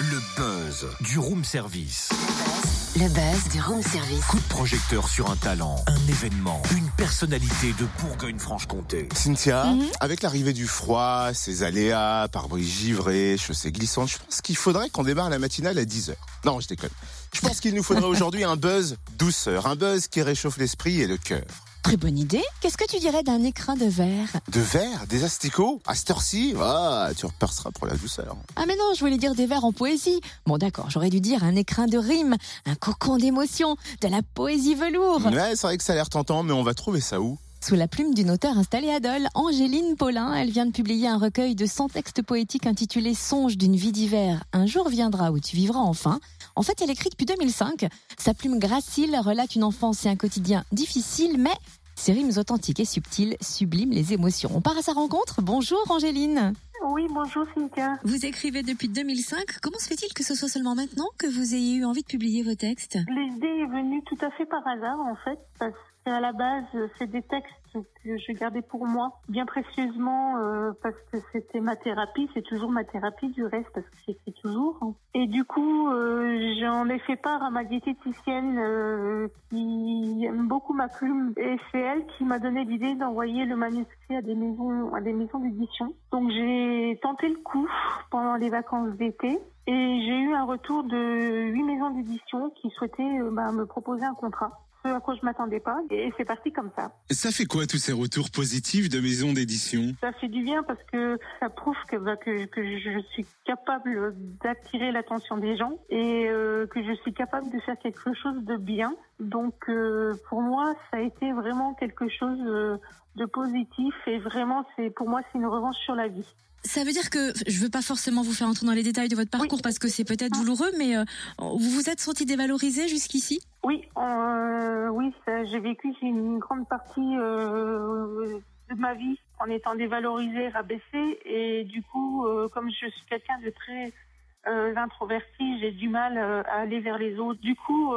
Le buzz du room service. Le buzz du room service. Coup de projecteur sur un talent, un événement, une personnalité de Bourgogne-Franche-Comté. Cynthia, Mhm. avec l'arrivée du froid, ses aléas, pare-brise givré, chaussées glissantes, je pense qu'il faudrait qu'on démarre la matinale à 10h. Non, je déconne. Je pense qu'il nous faudrait aujourd'hui un buzz douceur, un buzz qui réchauffe l'esprit et le cœur. Très bonne idée. Qu'est-ce que tu dirais d'un écrin de verre De verre, des asticots, à cette heure-ci, ah, tu reperceras pour la douceur. Ah mais non, je voulais dire des vers en poésie. Bon d'accord, j'aurais dû dire un écrin de rime, un cocon d'émotion, de la poésie velours. Ouais, c'est vrai que ça a l'air tentant, mais on va trouver ça où? Sous la plume d'une auteure installée à Dole, Angéline Paulin, elle vient de publier un recueil de 100 textes poétiques intitulé Songe d'une vie d'hiver. Un jour viendra où tu vivras enfin. En fait, elle écrit depuis 2005. Sa plume gracile relate une enfance et un quotidien difficile, mais ses rimes authentiques et subtiles subliment les émotions. On part à sa rencontre. Bonjour Angéline. Oui, bonjour Cynthia. Vous écrivez depuis 2005. Comment se fait-il que ce soit seulement maintenant que vous ayez eu envie de publier vos textes? L'idée est venue tout à fait par hasard en fait, parce qu'à la base, c'est des textes que je gardais pour moi bien précieusement euh, parce que c'était ma thérapie, c'est toujours ma thérapie du reste parce que j'écris toujours. Et du coup, euh, j'en ai fait part à ma diététicienne euh, qui aime beaucoup ma plume et c'est elle qui m'a donné l'idée d'envoyer le manuscrit à des maisons à des maisons d'édition. Donc j'ai tenté le coup pendant les vacances d'été et j'ai eu un retour de huit maisons d'édition qui souhaitaient bah, me proposer un contrat. Ce à quoi je m'attendais pas. Et c'est parti comme ça. Ça fait quoi tous ces retours positifs de maisons d'édition? Ça fait du bien parce que ça prouve que, bah, que, que je suis capable d'attirer l'attention des gens et euh, que je suis capable de faire quelque chose de bien. Donc euh, pour moi, ça a été vraiment quelque chose euh, de positif et vraiment, c'est pour moi, c'est une revanche sur la vie. Ça veut dire que je veux pas forcément vous faire entrer dans les détails de votre parcours Oui. parce que c'est peut-être douloureux, mais euh, vous vous êtes senti dévalorisé jusqu'ici? Oui, euh, oui, j'ai vécu une grande partie euh, de ma vie en étant dévalorisée, rabaissée, et du coup, euh, comme je suis quelqu'un de très euh, introverti, j'ai du mal euh, à aller vers les autres. Du coup,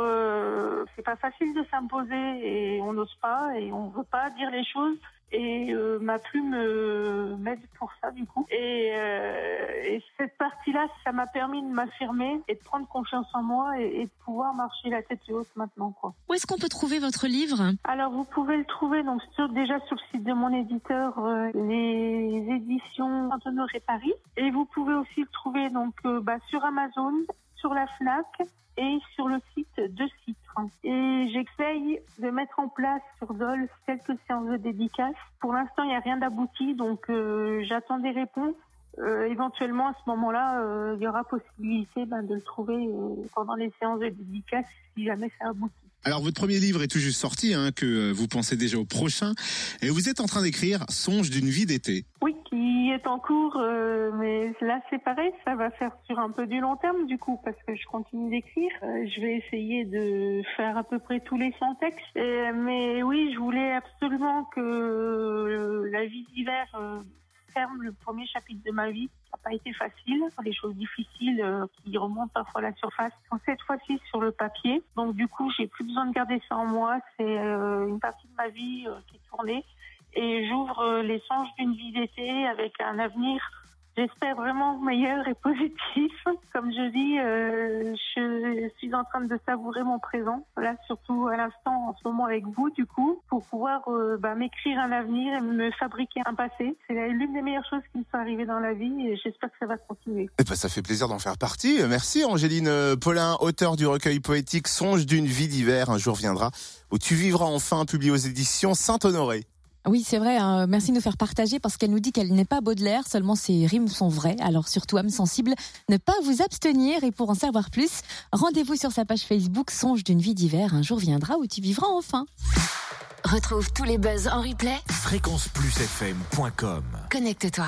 c'est pas facile de s'imposer et on n'ose pas et on veut pas dire les choses. Et euh, ma plume euh, m'aide pour ça du coup. Et, euh, et cette partie-là, ça m'a permis de m'affirmer et de prendre confiance en moi et, et de pouvoir marcher la tête haute maintenant quoi. Où est-ce qu'on peut trouver votre livre? Alors vous pouvez le trouver donc sur, déjà sur le site de mon éditeur, euh, les éditions Saint-Honoré Paris, et vous pouvez aussi le trouver donc euh, bah, sur Amazon, sur la Fnac et sur le site de Citre. Et j'essaye de mettre en place sur Dole quelques séances de dédicaces. Pour l'instant, il n'y a rien d'abouti, donc euh, j'attends des réponses. Euh, éventuellement, à ce moment-là, euh, il y aura possibilité ben, de le trouver pendant les séances de dédicaces si jamais ça aboutit. Alors votre premier livre est tout juste sorti, hein, que vous pensez déjà au prochain, et vous êtes en train d'écrire Songe d'une vie d'été. Oui, qui est en cours, euh, mais là c'est pareil, ça va faire sur un peu du long terme du coup, parce que je continue d'écrire. Euh, je vais essayer de faire à peu près tous les 100 textes. Mais oui, je voulais absolument que euh, la vie d'hiver euh, ferme le premier chapitre de ma vie. Ça n'a pas été facile, des choses difficiles qui remontent parfois à la surface. sont cette fois-ci sur le papier, donc du coup j'ai plus besoin de garder ça en moi. C'est une partie de ma vie qui est tournée et j'ouvre euh, les songes d'une vie d'été avec un avenir, j'espère vraiment meilleur et positif. Comme je dis, euh, je suis en train de savourer mon présent, là surtout à l'instant en ce moment avec vous du coup, pour pouvoir euh, bah, m'écrire un avenir et me fabriquer un passé. C'est l'une des meilleures choses qui me sont arrivées dans la vie et j'espère que ça va continuer. Eh ben, ça fait plaisir d'en faire partie. Merci Angéline Paulin, auteur du recueil poétique Songe d'une vie d'hiver. Un jour viendra où tu vivras enfin, publié aux éditions Saint-Honoré. Oui, c'est vrai. hein. Merci de nous faire partager parce qu'elle nous dit qu'elle n'est pas Baudelaire, seulement ses rimes sont vraies. Alors surtout, âme sensible, ne pas vous abstenir. Et pour en savoir plus, rendez-vous sur sa page Facebook Songe d'une vie d'hiver. Un jour viendra où tu vivras enfin. Retrouve tous les buzz en replay. Fréquenceplusfm.com Connecte-toi.